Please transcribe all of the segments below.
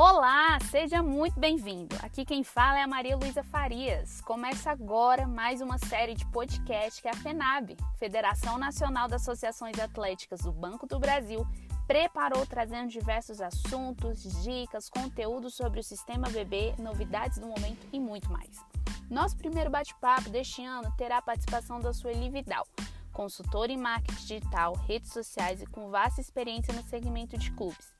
Olá, seja muito bem-vindo. Aqui quem fala é a Maria Luísa Farias. Começa agora mais uma série de podcast que a FENAB, Federação Nacional das Associações Atléticas do Banco do Brasil, preparou trazendo diversos assuntos, dicas, conteúdos sobre o sistema BB, novidades do momento e muito mais. Nosso primeiro bate-papo deste ano terá a participação da Sueli Vidal, consultora em marketing digital, redes sociais e com vasta experiência no segmento de clubes.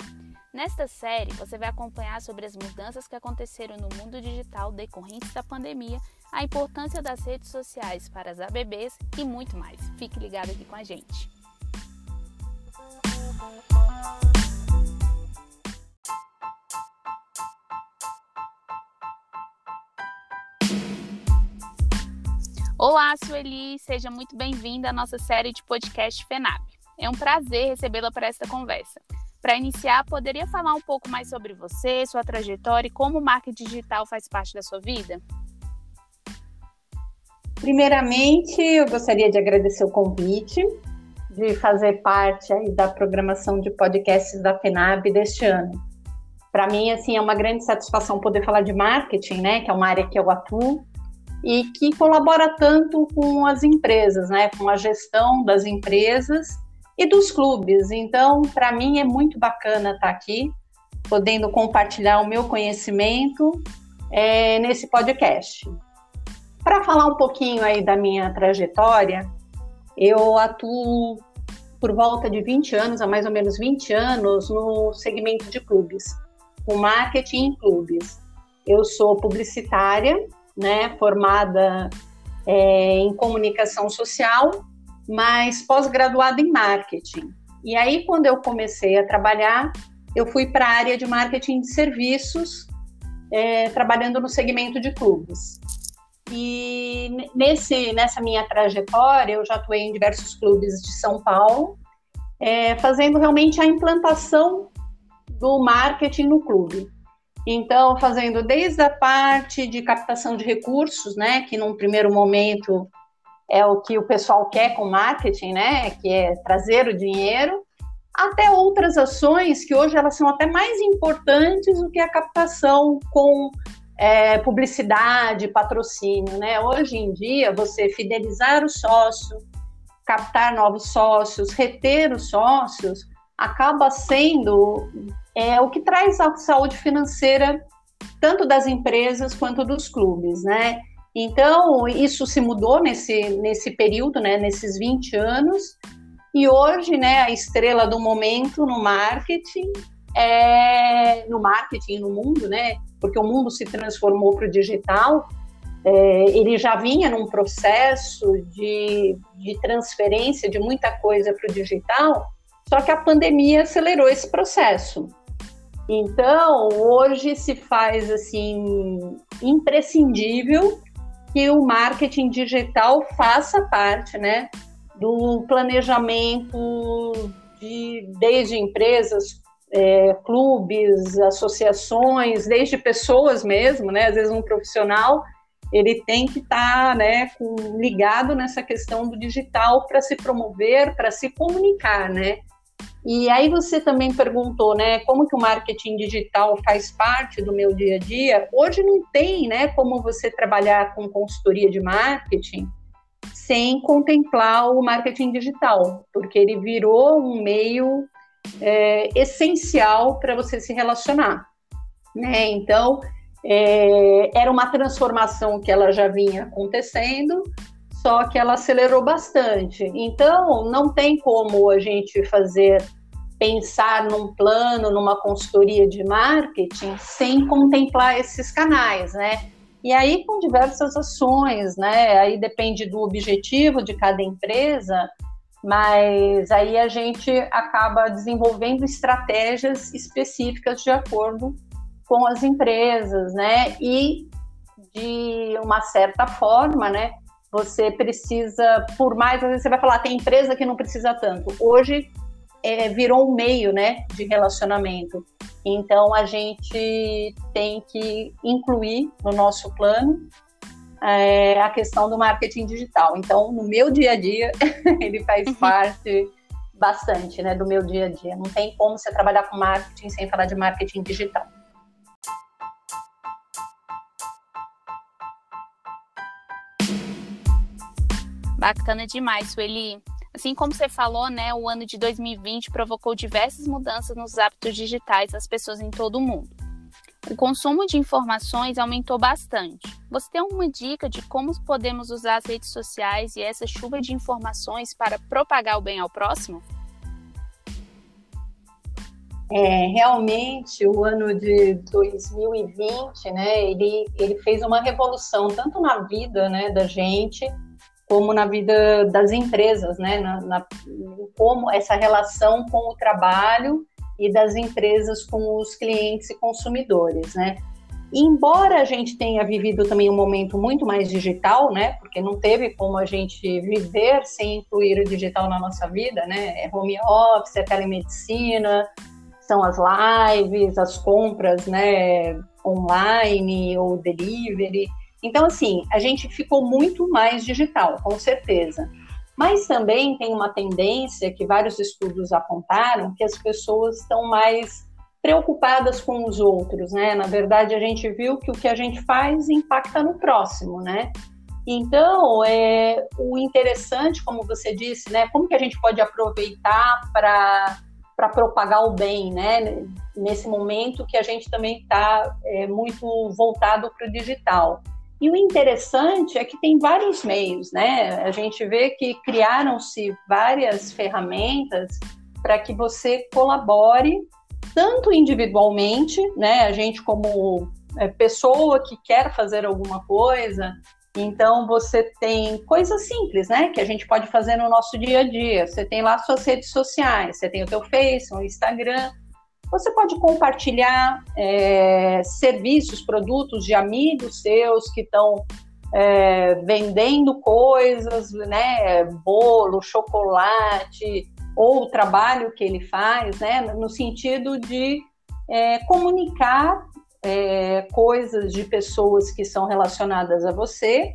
Nesta série, você vai acompanhar sobre as mudanças que aconteceram no mundo digital decorrentes da pandemia, a importância das redes sociais para as ABBs e muito mais. Fique ligado aqui com a gente. Olá, Sueli, seja muito bem-vinda à nossa série de podcast FENAB. É um prazer recebê-la para esta conversa. Para iniciar, poderia falar um pouco mais sobre você, sua trajetória e como o marketing digital faz parte da sua vida? Primeiramente, eu gostaria de agradecer o convite de fazer parte da programação de podcasts da FENAB deste ano. Para mim, assim, é uma grande satisfação poder falar de marketing, né, que é uma área que eu atuo e que colabora tanto com as empresas, né, com a gestão das empresas e dos clubes. Então, para mim é muito bacana estar tá aqui, podendo compartilhar o meu conhecimento é, nesse podcast. Para falar um pouquinho aí da minha trajetória, eu atuo por volta de 20 anos, há mais ou menos 20 anos, no segmento de clubes, com marketing em clubes. Eu sou publicitária, né, formada é, em comunicação social mas pós-graduada em marketing. E aí, quando eu comecei a trabalhar, eu fui para a área de marketing de serviços, é, trabalhando no segmento de clubes. E nesse, nessa minha trajetória, eu já atuei em diversos clubes de São Paulo, é, fazendo realmente a implantação do marketing no clube. Então, fazendo desde a parte de captação de recursos, né, que num primeiro momento é o que o pessoal quer com marketing, né? Que é trazer o dinheiro, até outras ações que hoje elas são até mais importantes do que a captação com é, publicidade, patrocínio, né? Hoje em dia, você fidelizar o sócio, captar novos sócios, reter os sócios, acaba sendo é, o que traz a saúde financeira tanto das empresas quanto dos clubes, né? Então, isso se mudou nesse, nesse período, né, nesses 20 anos, e hoje, né, a estrela do momento no marketing, é, no marketing no mundo, né, porque o mundo se transformou para o digital, é, ele já vinha num processo de, de transferência de muita coisa para o digital, só que a pandemia acelerou esse processo. Então, hoje se faz assim imprescindível que o marketing digital faça parte, né, do planejamento de desde empresas, é, clubes, associações, desde pessoas mesmo, né, às vezes um profissional ele tem que estar tá, né, ligado nessa questão do digital para se promover, para se comunicar, né? E aí você também perguntou, né, como que o marketing digital faz parte do meu dia a dia? Hoje não tem, né, como você trabalhar com consultoria de marketing sem contemplar o marketing digital, porque ele virou um meio é, essencial para você se relacionar, né? Então é, era uma transformação que ela já vinha acontecendo, só que ela acelerou bastante. Então, não tem como a gente fazer pensar num plano, numa consultoria de marketing sem contemplar esses canais, né? E aí com diversas ações, né? Aí depende do objetivo de cada empresa, mas aí a gente acaba desenvolvendo estratégias específicas de acordo com as empresas, né? E de uma certa forma, né? Você precisa, por mais, às vezes você vai falar, tem empresa que não precisa tanto. Hoje é, virou um meio né, de relacionamento. Então, a gente tem que incluir no nosso plano é, a questão do marketing digital. Então, no meu dia a dia, ele faz uhum. parte bastante né, do meu dia a dia. Não tem como você trabalhar com marketing sem falar de marketing digital. Bacana demais, Sueli. Assim como você falou, né, o ano de 2020 provocou diversas mudanças nos hábitos digitais das pessoas em todo o mundo. O consumo de informações aumentou bastante. Você tem alguma dica de como podemos usar as redes sociais e essa chuva de informações para propagar o bem ao próximo? É, realmente, o ano de 2020, né, ele, ele fez uma revolução tanto na vida, né, da gente, como na vida das empresas, né, na, na, como essa relação com o trabalho e das empresas com os clientes e consumidores, né. embora a gente tenha vivido também um momento muito mais digital, né, porque não teve como a gente viver sem incluir o digital na nossa vida, né, é home office, é telemedicina, são as lives, as compras, né, online ou delivery. Então, assim, a gente ficou muito mais digital, com certeza. Mas também tem uma tendência que vários estudos apontaram que as pessoas estão mais preocupadas com os outros, né? Na verdade, a gente viu que o que a gente faz impacta no próximo, né? Então, é, o interessante, como você disse, né? Como que a gente pode aproveitar para para propagar o bem, né? Nesse momento que a gente também está é, muito voltado para o digital. E o interessante é que tem vários meios, né? A gente vê que criaram-se várias ferramentas para que você colabore tanto individualmente, né? A gente como é, pessoa que quer fazer alguma coisa, então você tem coisas simples, né, que a gente pode fazer no nosso dia a dia. Você tem lá suas redes sociais, você tem o teu Face, o Instagram. Você pode compartilhar é, serviços, produtos de amigos seus que estão é, vendendo coisas, né, bolo, chocolate ou o trabalho que ele faz, né, no sentido de é, comunicar é, coisas de pessoas que são relacionadas a você,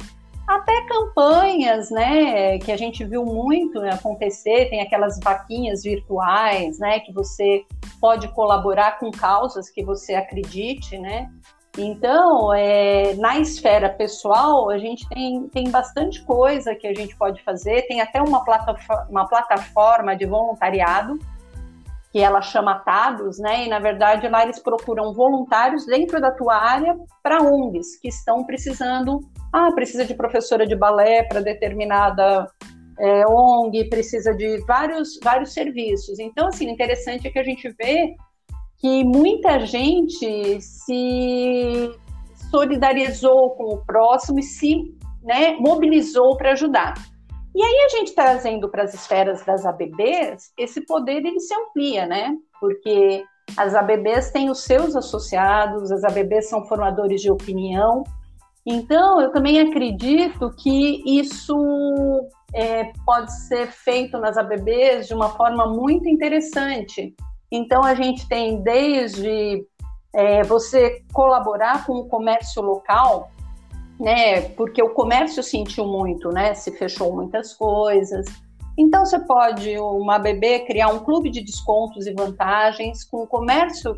até campanhas, né, que a gente viu muito acontecer, tem aquelas vaquinhas virtuais, né, que você pode colaborar com causas que você acredite, né, então, é, na esfera pessoal, a gente tem, tem bastante coisa que a gente pode fazer, tem até uma, plataforma, uma plataforma de voluntariado, que ela chama TADOS, né? E na verdade lá eles procuram voluntários dentro da tua área para ONGs que estão precisando, ah, precisa de professora de balé para determinada é, ONG, precisa de vários vários serviços. Então assim, interessante é que a gente vê que muita gente se solidarizou com o próximo e se né, mobilizou para ajudar. E aí a gente trazendo para as esferas das ABBs, esse poder ele se amplia, né? Porque as ABBs têm os seus associados, as ABBs são formadores de opinião. Então, eu também acredito que isso é, pode ser feito nas ABBs de uma forma muito interessante. Então, a gente tem desde é, você colaborar com o comércio local, né? Porque o comércio sentiu muito, né? Se fechou muitas coisas. Então você pode, uma bebê, criar um clube de descontos e vantagens com o comércio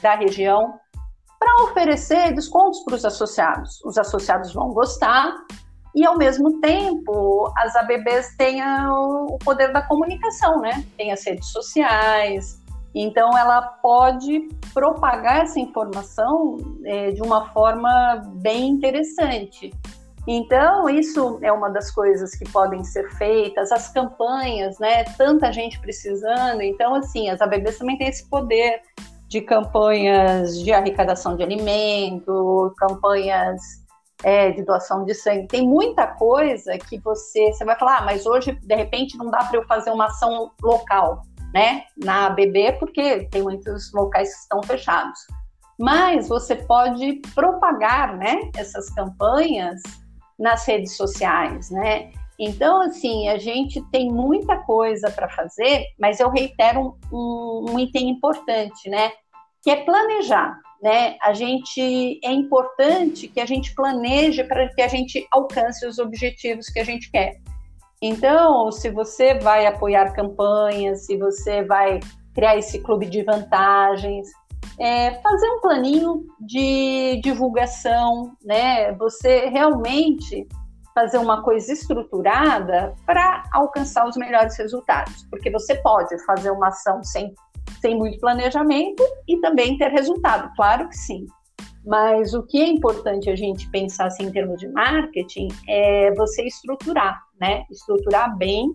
da região para oferecer descontos para os associados. Os associados vão gostar e, ao mesmo tempo, as ABBs têm o poder da comunicação, né? Tem as redes sociais, então, ela pode propagar essa informação é, de uma forma bem interessante. Então, isso é uma das coisas que podem ser feitas, as campanhas, né? Tanta gente precisando. Então, assim, as ABBs também têm esse poder de campanhas de arrecadação de alimento, campanhas é, de doação de sangue. Tem muita coisa que você, você vai falar, ah, mas hoje, de repente, não dá para eu fazer uma ação local né, na ABB, porque tem muitos locais que estão fechados. Mas você pode propagar, né, essas campanhas nas redes sociais, né? Então, assim, a gente tem muita coisa para fazer, mas eu reitero um, um, item importante, né? Que é planejar, né? A gente é importante que a gente planeje para que a gente alcance os objetivos que a gente quer. Então, se você vai apoiar campanhas, se você vai criar esse clube de vantagens, é, fazer um planinho de divulgação, né? Você realmente fazer uma coisa estruturada para alcançar os melhores resultados, porque você pode fazer uma ação sem, sem muito planejamento e também ter resultado, claro que sim. Mas o que é importante a gente pensar assim, em termos de marketing é você estruturar, né? Estruturar bem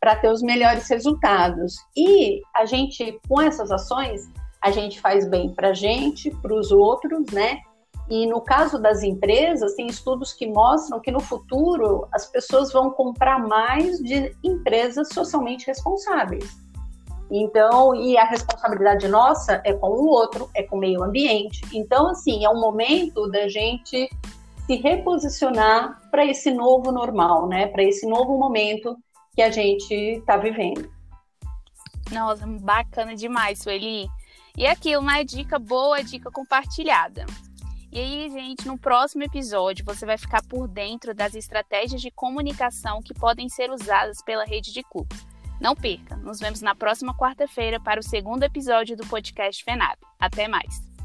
para ter os melhores resultados. E a gente, com essas ações, a gente faz bem para a gente, para os outros, né? E no caso das empresas, tem estudos que mostram que no futuro as pessoas vão comprar mais de empresas socialmente responsáveis. Então, e a responsabilidade nossa é com o outro, é com o meio ambiente. Então, assim, é um momento da gente se reposicionar para esse novo normal, né? Para esse novo momento que a gente está vivendo. Nossa, bacana demais, Sueli. E aqui, uma dica boa, dica compartilhada. E aí, gente, no próximo episódio você vai ficar por dentro das estratégias de comunicação que podem ser usadas pela rede de clubes. Não perca, nos vemos na próxima quarta-feira para o segundo episódio do podcast FENAB. Até mais!